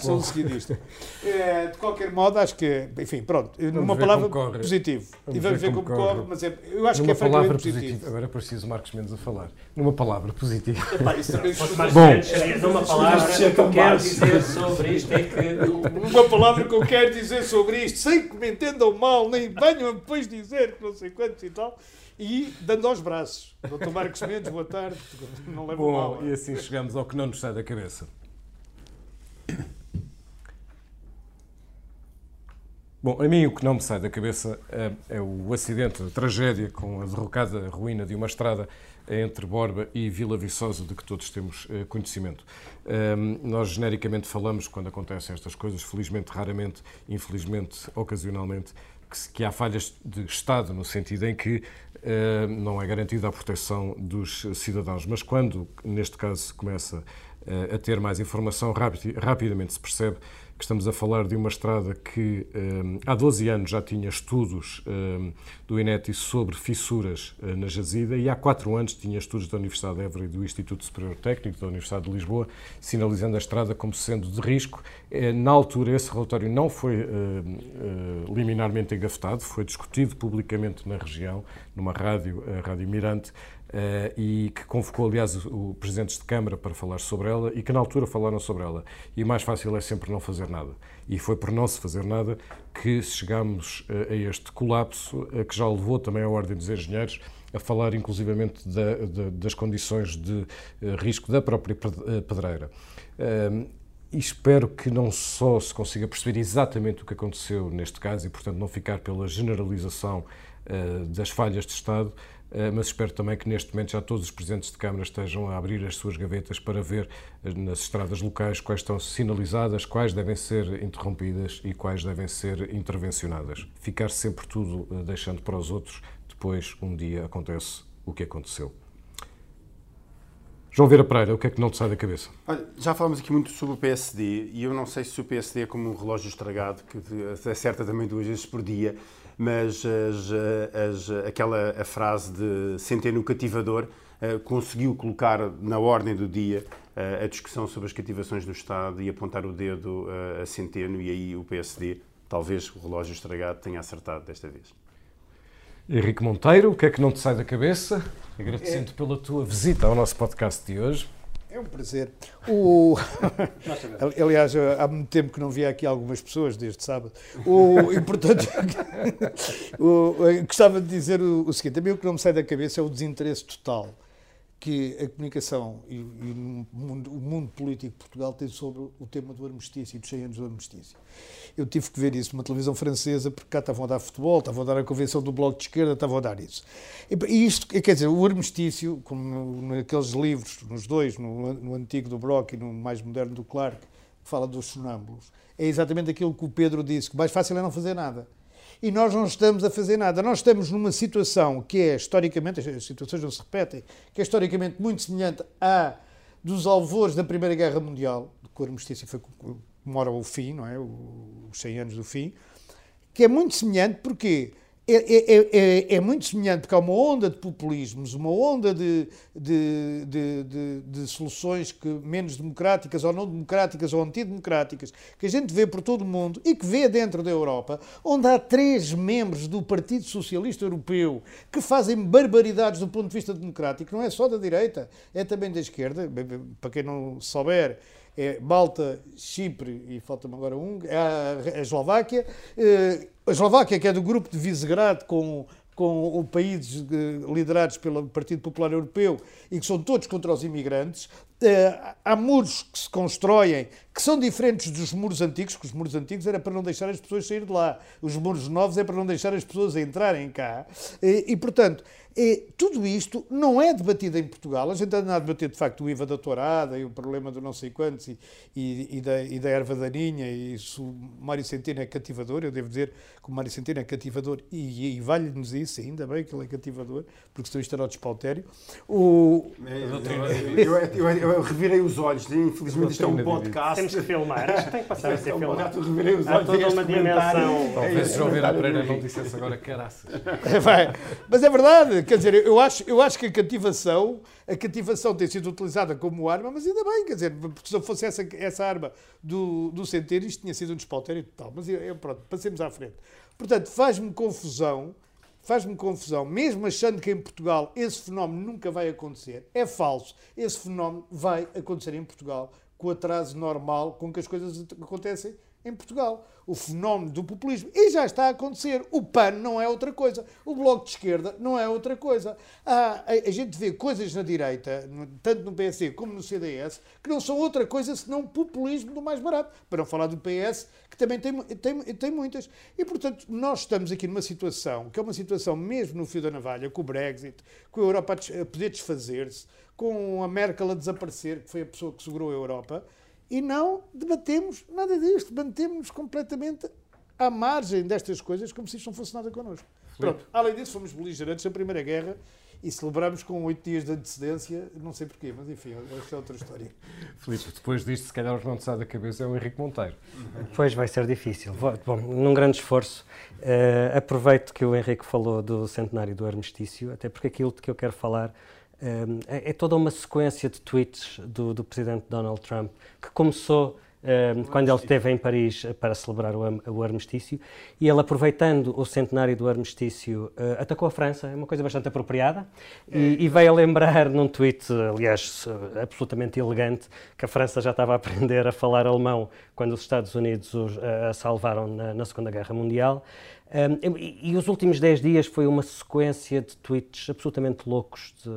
sou um seguidista. É, de qualquer modo, acho que, enfim, pronto, vamos numa palavra positivo. Vamos e vamos ver, como, corre, corre mas é, eu acho numa que é palavra positivo. positivo. Agora é preciso Marcos Mendes a falar. Numa palavra positiva. Epá, isso também Bom, uma palavra que eu quero dizer sobre isto é que. Uma palavra que eu quero dizer sobre isto, sem que me entendam mal, nem venham depois dizer que não sei quantos e tal e dando aos braços. Doutor Marcos Mendes, boa tarde. Não leva Bom, mal. E assim chegamos ao que não nos sai da cabeça. Bom, a mim o que não me sai da cabeça é, é o acidente, a tragédia com a derrocada ruína de uma estrada entre Borba e Vila Viçosa, de que todos temos uh, conhecimento. Um, nós genericamente falamos quando acontecem estas coisas, felizmente, raramente, infelizmente, ocasionalmente, que, há falhas de Estado, no sentido em que não é garantida a proteção dos cidadãos. Mas quando, neste caso, começa uh, a ter mais informação, rapid, rapidamente se percebe que estamos a falar de uma estrada que um, há 12 anos já tinha estudos um, do INETI sobre fissuras uh, na jazida e há 4 anos tinha estudos da Universidade de Évora e do Instituto Superior Técnico da Universidade de Lisboa, sinalizando a estrada como sendo de risco. Uh, na altura, esse relatório não foi uh, liminarmente engafetado, foi discutido publicamente na região, numa rádio, a Rádio Mirante, Uh, e que convocou, aliás, o, o presidentes de Câmara para falar sobre ela e que na altura falaram sobre ela. E mais fácil é sempre não fazer nada. E foi por não se fazer nada que chegámos uh, a este colapso, uh, que já levou também à Ordem dos Engenheiros a falar inclusivamente da, da, das condições de risco da própria pedreira. E espero que não só se consiga perceber exatamente o que aconteceu neste caso e, portanto, não ficar pela generalização das falhas de Estado, eh, mas espero também que neste momento já todos os presidentes de Câmara estejam a abrir as suas gavetas para ver eh, nas estradas locais quais estão sinalizadas, quais devem ser interrompidas e quais devem ser intervencionadas. Ficar sempre tudo eh, deixando para os outros, depois um dia acontece o que aconteceu. João Vera Pereira, o que é que não te sai da cabeça? Olha, já falámos aqui muito sobre o PSD e eu não sei se o PSD é como um relógio estragado que acerta também duas vezes por dia mas as, as, aquela a frase de centeno cativador uh, conseguiu colocar na ordem do dia uh, a discussão sobre as cativações do Estado e apontar o dedo uh, a centeno, e aí o PSD, talvez o relógio estragado, tenha acertado desta vez. Henrique Monteiro, o que é que não te sai da cabeça? Agradecendo é... pela tua visita ao nosso podcast de hoje. É um prazer. O... Aliás, há muito tempo que não via aqui algumas pessoas, desde sábado. O... E, portanto, o... gostava de dizer o, seguinte: a mim o que não me sai da cabeça é o desinteresse total que a comunicação e, e o, mundo, o, mundo, político de Portugal tem sobre o tema do armistício e dos 100 anos do armistício. Eu tive que ver isso numa televisão francesa, porque cá estavam a dar futebol, estavam a dar a convenção do Bloco de Esquerda, estavam a dar isso. E isto, quer dizer, o armistício, como naqueles livros, nos dois, no, no antigo do Bloco e no mais moderno do Clark, que fala dos sonâmbulos, é exatamente aquilo que o Pedro disse, que mais fácil é não fazer nada e nós não estamos a fazer nada. Nós estamos numa situação que é historicamente, as situações não se repetem, que é historicamente muito semelhante à dos alvores da Primeira Guerra Mundial, que o armistício foi, comemora o fim, não é? Os 100 anos do fim, que é muito semelhante porque é, é, é, é, muito semelhante porque há uma onda de populismos, uma onda de, de, de, de soluções que, menos democráticas ou não democráticas ou antidemocráticas, que a gente vê por todo o mundo e que vê dentro da Europa, onde há três membros do Partido Socialista Europeu que fazem barbaridades do ponto de vista democrático, não é só da direita, é também da esquerda. Para quem não souber, é Malta, Chipre e falta-me agora um, é a, a Eslováquia. Eh, a Eslováquia, que é do grupo de Visegrad com com países eh, liderados pelo Partido Popular Europeu e que são todos contra os imigrantes. Eh, há muros que se constroem que são diferentes dos muros antigos, que os muros antigos era para não deixar as pessoas sair de lá. Os muros novos é para não deixar as pessoas entrarem cá. E, portanto, E, tudo isto não é debatido em Portugal. A gente anda a debater, de facto, o IVA da tourada e o problema do não sei quantos e, e, e, da, e da erva daninha e se o Mário Centeno é cativador, eu devo dizer que o Mário Centeno é cativador e, e vale-nos isso, ainda bem que ele é cativador, porque senão isto era o despautério. O... Eu, eu, eu, revirei os olhos, infelizmente isto é um podcast. Temos que filmar, isto tem que passar a ser então, filmado. revirei os olhos. Há toda uma dimensão. Talvez João Vieira Pereira não dissesse agora caraças. Mas é verdade, quer dizer, eu acho, eu acho que a cativação, a cativação tem sido utilizada como arma, mas ainda bem, quer dizer, porque se fosse essa, essa arma do, do Centeno, isto tinha sido um despautério total. Mas eu, pronto, passemos à frente. Portanto, faz-me confusão, faz-me confusão, mesmo achando que em Portugal esse fenómeno nunca vai acontecer, é falso. Esse fenómeno vai acontecer em Portugal com o atraso normal com que as coisas acontecem em Portugal. O fenómeno do populismo. E já está a acontecer. O PAN não é outra coisa. O Bloco de Esquerda não é outra coisa. A, a, gente vê coisas na direita, tanto no PSD como no CDS, que não são outra coisa senão populismo do mais barato. Para não falar do PS, que também tem, tem, tem muitas. E, portanto, nós estamos aqui numa situação, que é uma situação mesmo no fio da navalha, com o Brexit, com a Europa a poder desfazer-se, com a Merkel a desaparecer, que foi a pessoa que segurou a Europa, e não debatemos nada disto, mantemos-nos completamente à margem destas coisas, como se isto não fosse nada connosco. Pronto, além disso, fomos beligerantes na Primeira Guerra e celebramos com oito dias de antecedência, não sei porquê, mas enfim, esta é outra história. Filipe, depois disto, se calhar os não te sai da cabeça é o Henrique Monteiro. Pois vai ser difícil. Bom, num grande esforço, uh, aproveito que o Henrique falou do centenário do armistício, até porque aquilo de que eu quero falar é, é, toda uma sequência de tweets do, do presidente Donald Trump que começou quando ele esteve em Paris para celebrar o, o, armistício, e ele, aproveitando o centenário do armistício, uh, atacou a França, é uma coisa bastante apropriada, e, e, veio a lembrar num tweet, aliás, absolutamente elegante, que a França já estava a aprender a falar alemão quando os Estados Unidos os, uh, a salvaram na, na Segunda Guerra Mundial. Um, e, e, os últimos 10 dias foi uma sequência de tweets absolutamente loucos, de,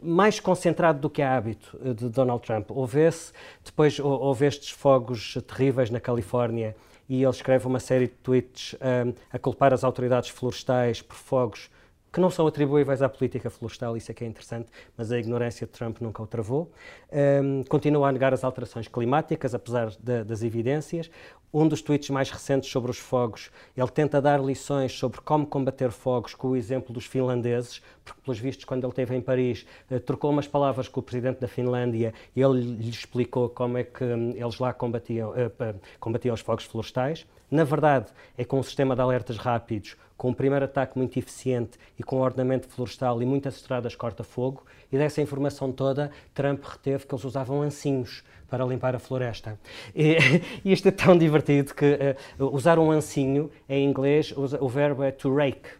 mais concentrado do que é hábito eh, de Donald Trump. Houve-se, depois houve estes fogos terríveis na Califórnia e ele escreve uma série de tweets um, a culpar as autoridades florestais por fogos que não são atribuíveis à política florestal, isso é que é interessante, mas a ignorância de Trump nunca o travou. Um, continua a negar as alterações climáticas, apesar de, das evidências. Um dos tweets mais recentes sobre os fogos, ele tenta dar lições sobre como combater fogos com o exemplo dos finlandeses, porque, pelos vistos, quando ele esteve em Paris, uh, trocou umas palavras com o presidente da Finlândia e ele lhe explicou como é que um, eles lá combatiam, uh, combatiam os fogos florestais. Na verdade, é com um sistema de alertas rápidos, com um primeiro ataque muito eficiente e com ordenamento florestal e muitas estradas corta-fogo, e dessa informação toda, Trump reteve que eles usavam ancinhos para limpar a floresta. E, e isto é tão divertido que uh, usar um ancinho, em inglês, o verbo é to rake.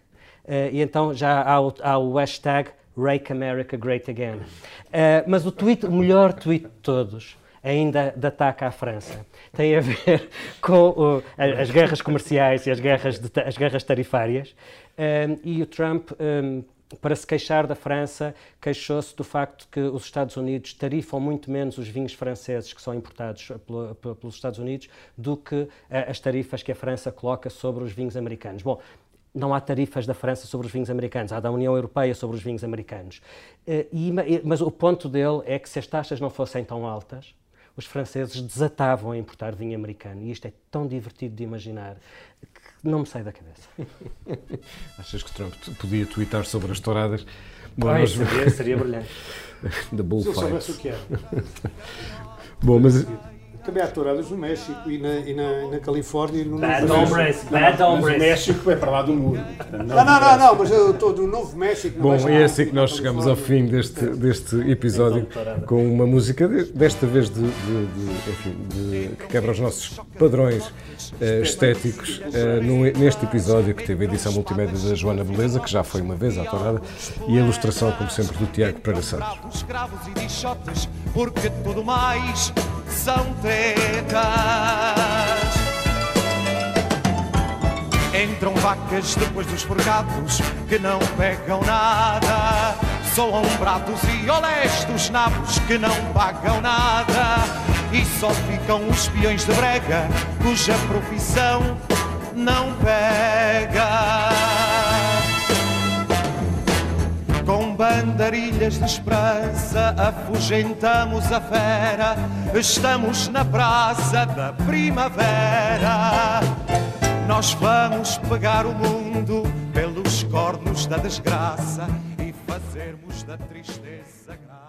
Uh, e então já há o, há o hashtag Rake America Great Again. Uh, mas o, tweet, o melhor tweet de todos ainda de ataque à França. Tem a ver com as guerras comerciais e as guerras, de, as guerras tarifárias. Um, e o Trump, um, para se queixar da França, queixou-se do facto que os Estados Unidos tarifam muito menos os vinhos franceses que são importados pelo, pelos Estados Unidos do que as tarifas que a França coloca sobre os vinhos americanos. Bom, não há tarifas da França sobre os vinhos americanos, há da União Europeia sobre os vinhos americanos. E, mas o ponto dele é que se as taxas não fossem tão altas, os franceses desatavam a importar vinho americano. E isto é tão divertido de imaginar que não me sai da cabeça. Achas que Trump podia twittar sobre as touradas? Bom, Ai, seria, seria brilhante. da bullfight. Se eu soubesse o que era. Bom, mas também há touradas no México e na, e na, na Califórnia. No bad Novo hombres, bad hombres. O México é para lá do muro. Não, não, não, não, mas eu estou do Novo México. Bom, e é assim que nós chegamos ao fim deste, deste episódio com uma música, desta vez de, de, de, enfim, de que quebra os nossos padrões uh, estéticos, uh, no, neste episódio que teve a edição multimédia da Joana Beleza, que já foi uma vez à tourada, e a ilustração, como sempre, do Tiago Pereira Santos. E porque tudo mais são Entram vacas depois dos forgados que não pegam nada. Soam pratos e honestos nabos que não pagam nada. E só ficam os peões de brega cuja profissão não pega. Andarilhas de esperança, afugentamos a fera, estamos na praça da primavera. Nós vamos pegar o mundo pelos cornos da desgraça e fazermos da tristeza graça.